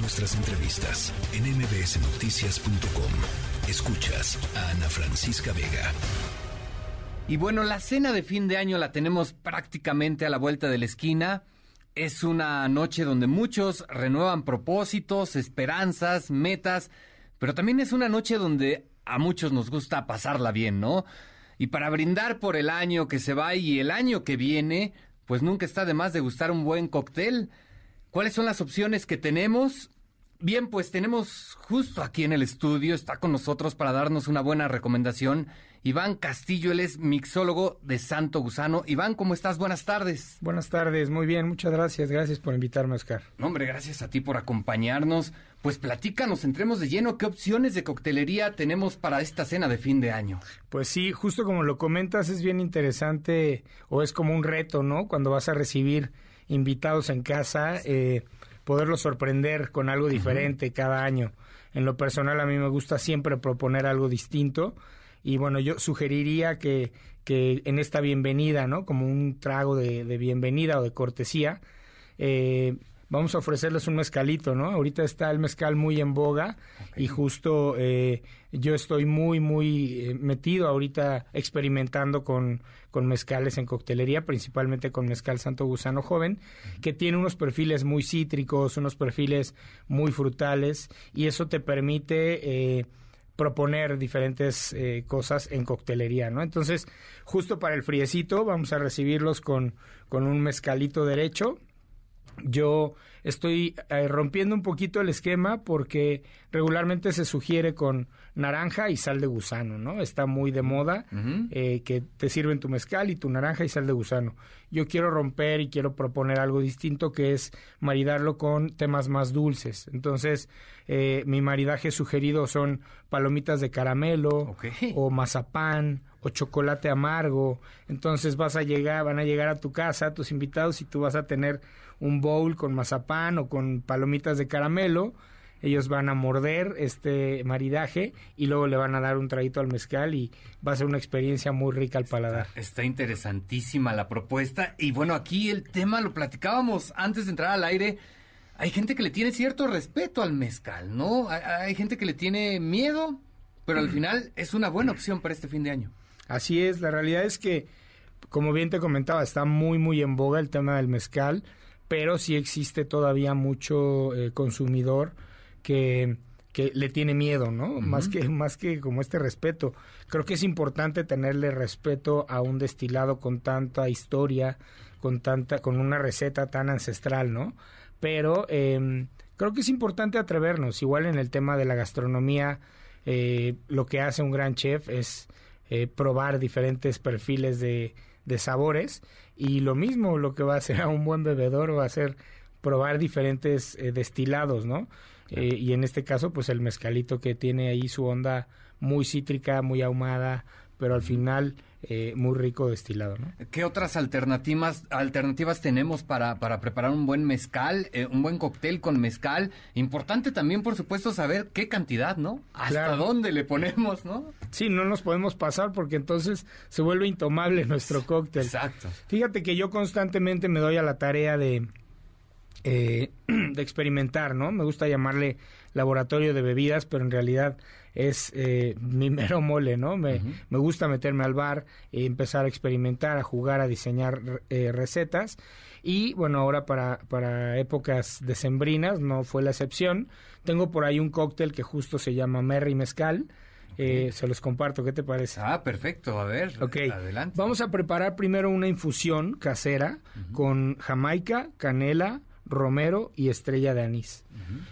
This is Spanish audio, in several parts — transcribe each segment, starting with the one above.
nuestras entrevistas en mbsnoticias.com. Escuchas a Ana Francisca Vega. Y bueno, la cena de fin de año la tenemos prácticamente a la vuelta de la esquina. Es una noche donde muchos renuevan propósitos, esperanzas, metas, pero también es una noche donde a muchos nos gusta pasarla bien, ¿no? Y para brindar por el año que se va y el año que viene, pues nunca está de más de gustar un buen cóctel. ¿Cuáles son las opciones que tenemos? Bien, pues tenemos justo aquí en el estudio, está con nosotros para darnos una buena recomendación. Iván Castillo, él es mixólogo de Santo Gusano. Iván, ¿cómo estás? Buenas tardes. Buenas tardes, muy bien, muchas gracias, gracias por invitarme, Oscar. No, hombre, gracias a ti por acompañarnos. Pues platícanos, entremos de lleno, ¿qué opciones de coctelería tenemos para esta cena de fin de año? Pues sí, justo como lo comentas, es bien interesante o es como un reto, ¿no? Cuando vas a recibir invitados en casa. Eh, poderlos sorprender con algo diferente cada año. En lo personal a mí me gusta siempre proponer algo distinto y bueno, yo sugeriría que, que en esta bienvenida, ¿no? Como un trago de, de bienvenida o de cortesía, eh, vamos a ofrecerles un mezcalito, ¿no? Ahorita está el mezcal muy en boga y justo eh, yo estoy muy, muy eh, metido ahorita experimentando con, con mezcales en coctelería, principalmente con mezcal Santo Gusano Joven, que tiene unos perfiles muy cítricos, unos perfiles muy frutales y eso te permite... Eh, proponer diferentes cosas en coctelería, ¿no? Entonces, justo para el friecito vamos a recibirlos con, con un mezcalito derecho, yo estoy eh, rompiendo un poquito el esquema porque regularmente se sugiere con naranja y sal de gusano, ¿no? Está muy de moda eh, que te sirven tu mezcal y tu naranja y sal de gusano. Yo quiero romper y quiero proponer algo distinto que es maridarlo con temas más dulces. Entonces, eh, mi maridaje sugerido son palomitas de caramelo o mazapán o chocolate amargo. Entonces vas a llegar, van a llegar a tu casa tus invitados y tú vas a tener un bowl con mazapán o con palomitas de caramelo. Ellos van a morder este maridaje y luego le van a dar un traguito al mezcal y va a ser una experiencia muy rica al paladar. Está, interesantísima la propuesta y bueno, aquí el tema lo platicábamos antes de entrar al aire. Hay gente que le tiene cierto respeto al mezcal, ¿no? Hay, hay gente que le tiene miedo, pero al final es una buena opción para este fin de año. Así es, la realidad es que, como bien te comentaba, está muy, muy en boga el tema del mezcal, pero sí existe todavía mucho eh, consumidor que, que le tiene miedo, ¿no? Más que más que como este respeto. Creo que es importante tenerle respeto a un destilado con tanta historia, con tanta con una receta tan ancestral, ¿no? Pero eh, creo que es importante atrevernos. Igual en el tema de la gastronomía, eh, lo que hace un gran chef es eh, probar diferentes perfiles de, de, sabores. Y lo mismo lo que va a hacer a un buen bebedor va a ser probar diferentes eh, destilados, ¿no? Eh, y en este caso, pues el mezcalito que tiene ahí su onda muy cítrica, muy ahumada, pero al final eh, muy rico destilado. ¿no? ¿Qué otras alternativas, alternativas tenemos para, para preparar un buen mezcal, eh, un buen cóctel con mezcal? Importante también, por supuesto, saber qué cantidad, ¿no? Hasta dónde le ponemos, ¿no? Sí, no nos podemos pasar porque entonces se vuelve intomable nuestro cóctel. Exacto. Fíjate que yo constantemente me doy a la tarea de eh, de experimentar, ¿no? Me gusta llamarle laboratorio de bebidas, pero en realidad es eh, mi mero mole, ¿no? Me, me, gusta meterme al bar, y empezar a experimentar, a jugar, a diseñar eh, recetas. Y bueno, ahora para, para épocas decembrinas no fue la excepción. Tengo por ahí un cóctel que justo se llama Merry Mezcal. Eh, se los comparto, ¿qué te parece? Ah, perfecto, a ver, okay. adelante. Vamos a preparar primero una infusión casera con jamaica, canela, romero y estrella de anís.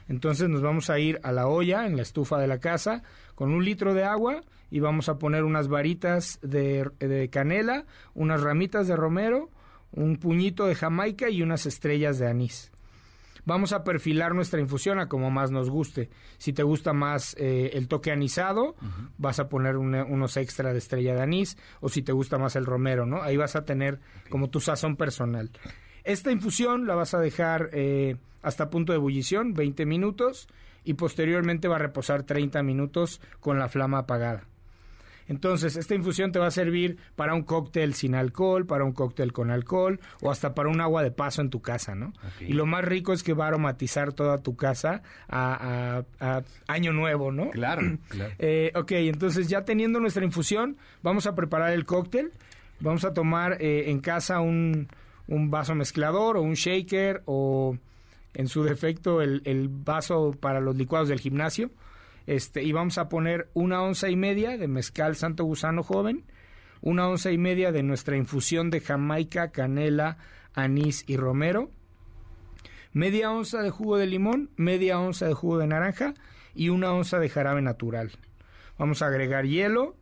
Entonces nos vamos a ir a la olla en la estufa de la casa con un litro de agua y vamos a poner unas varitas de, canela, unas ramitas de romero, un puñito de jamaica y unas estrellas de anís. Vamos a perfilar nuestra infusión a como más nos guste. Si te gusta más eh, el toque anisado, vas a poner unos extra de estrella de anís. O si te gusta más el romero, ¿no? Ahí vas a tener como tu sazón personal. Esta infusión la vas a dejar eh, hasta punto de ebullición, 20 minutos, y posteriormente va a reposar 30 minutos con la flama apagada. Entonces, esta infusión te va a servir para un cóctel sin alcohol, para un cóctel con alcohol o hasta para un agua de paso en tu casa, ¿no? Y lo más rico es que va a aromatizar toda tu casa a, año nuevo, ¿no? Claro, claro. Eh, ok, entonces ya teniendo nuestra infusión, vamos a preparar el cóctel. Vamos a tomar eh, en casa un, un vaso mezclador o un shaker o en su defecto el, vaso para los licuados del gimnasio este, y vamos a poner una onza y media de mezcal Santo Gusano joven, una onza y media de nuestra infusión de Jamaica, canela, anís y romero, media onza de jugo de limón, media onza de jugo de naranja y una onza de jarabe natural. Vamos a agregar hielo,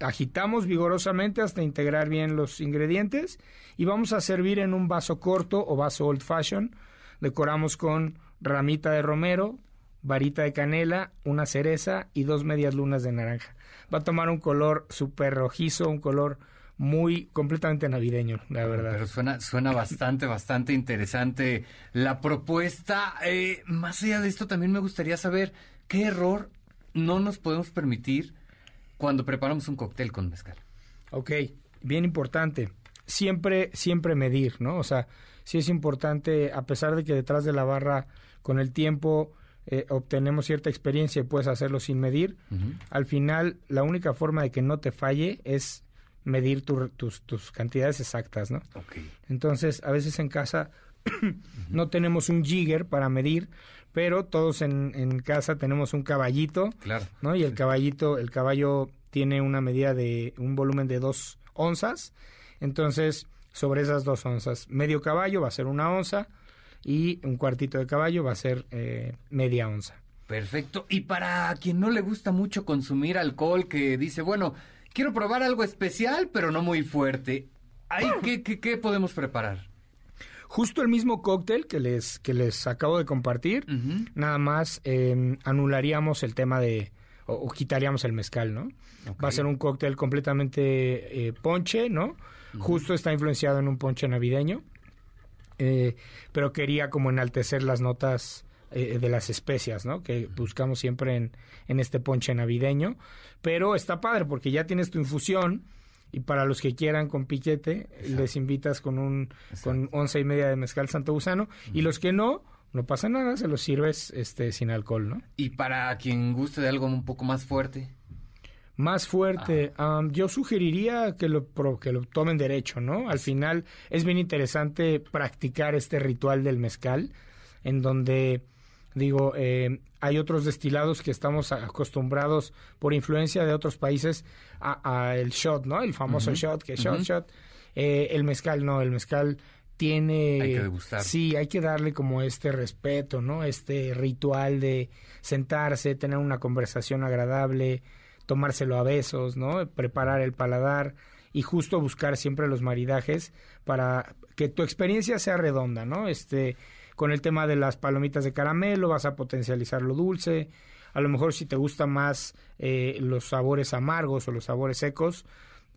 agitamos vigorosamente hasta integrar bien los ingredientes y vamos a servir en un vaso corto o vaso old fashion. Decoramos con ramita de romero, varita de canela, una cereza y dos medias lunas de naranja. Va a tomar un color súper rojizo, un color muy completamente navideño, la verdad. Pero suena, suena bastante, bastante interesante la propuesta. Eh, más allá de esto, también me gustaría saber qué error no nos podemos permitir cuando preparamos un cóctel con mezcal. Ok, bien importante. Siempre, siempre medir, ¿no? O sea, sí es importante, a pesar de que detrás de la barra, con el tiempo, eh, obtenemos cierta experiencia y puedes hacerlo sin medir. Al final, la única forma de que no te falle es medir tus, tus cantidades exactas, ¿no? Entonces, a veces en casa no tenemos un jigger para medir, pero todos en, en casa tenemos un caballito, claro. ¿no? Y el caballito, el caballo tiene una medida de un volumen de dos onzas, entonces sobre esas dos onzas, medio caballo va a ser una onza, y un cuartito de caballo va a ser eh, media onza. Perfecto. Y para quien no le gusta mucho consumir alcohol, que dice, bueno, quiero probar algo especial, pero no muy fuerte, ¿qué, qué, podemos preparar? Justo el mismo cóctel que les, que les acabo de compartir, nada más em, anularíamos el tema de, o, quitaríamos el mezcal, ¿no? Va a ser un cóctel completamente eh, ponche, ¿no? Justo está influenciado en un ponche navideño. Eh, pero quería como enaltecer las notas eh, de las especias, ¿no? Que buscamos siempre en, en este ponche navideño. Pero está padre porque ya tienes tu infusión y para los que quieran con piquete, les invitas con un con once y media de mezcal santo gusano. Y los que no, no pasa nada, se los sirves este sin alcohol, ¿no? Y para quien guste de algo un poco más fuerte más fuerte. yo sugeriría que lo, que lo tomen derecho, ¿no? Al final es bien interesante practicar este ritual del mezcal, en donde, digo, eh, hay otros destilados que estamos acostumbrados por influencia de otros países a, el shot, ¿no? El famoso shot, que shot, shot. Eh, el mezcal no, el mezcal tiene... Hay que degustar. Sí, hay que darle como este respeto, ¿no? Este ritual de sentarse, tener una conversación agradable, tomárselo a besos, ¿no? Preparar el paladar y justo buscar siempre los maridajes para que tu experiencia sea redonda, ¿no? Este, con el tema de las palomitas de caramelo vas a potencializar lo dulce. A lo mejor si te gustan más eh, los sabores amargos o los sabores secos,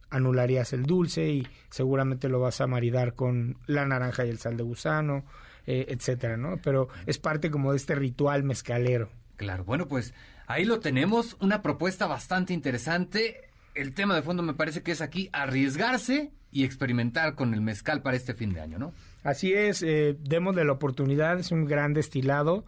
anularías el dulce y seguramente lo vas a maridar con la naranja y el sal de gusano, eh, etcétera, ¿no? Pero es parte como de este ritual mezcalero. Claro, bueno, pues Ahí lo tenemos, una propuesta bastante interesante. El tema de fondo me parece que es aquí arriesgarse y experimentar con el mezcal para este fin de año, ¿no? Así es, eh, démosle la oportunidad, es un gran destilado.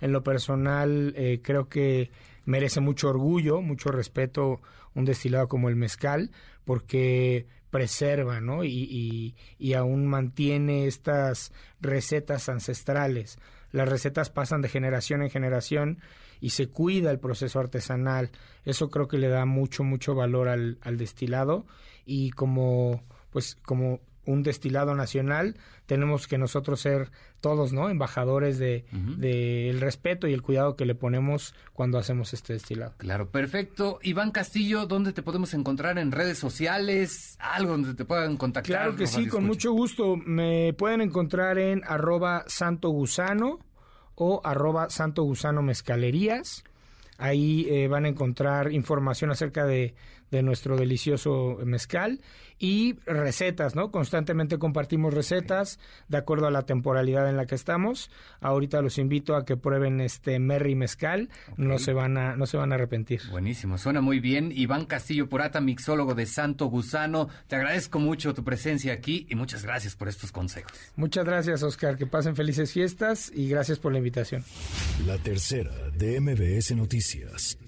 En lo personal, eh, creo que merece mucho orgullo, mucho respeto un destilado como el mezcal, porque preserva, ¿no? Y, y, aún mantiene estas recetas ancestrales. Las recetas pasan de generación en generación y se cuida el proceso artesanal. Eso creo que le da mucho, mucho valor al, al destilado y como, pues, como un destilado nacional, tenemos que nosotros ser todos, ¿no? Embajadores de, el respeto y el cuidado que le ponemos cuando hacemos este destilado. Claro, perfecto. Iván Castillo, ¿dónde te podemos encontrar en redes sociales? Algo donde te puedan contactar. Claro que sí, con mucho gusto. Me pueden encontrar en arroba santo gusano o arroba Santo Gusano Mezcalerías. Ahí eh, van a encontrar información acerca de, de nuestro delicioso mezcal y recetas, ¿no? Constantemente compartimos recetas de acuerdo a la temporalidad en la que estamos. Ahorita los invito a que prueben este Merry Mezcal, no se van a no se van a arrepentir. Buenísimo, suena muy bien. Iván Castillo Purata, mixólogo de Santo Gusano, te agradezco mucho tu presencia aquí y muchas gracias por estos consejos. Muchas gracias, Oscar, que pasen felices fiestas y gracias por la invitación. La tercera de MBS Noticias.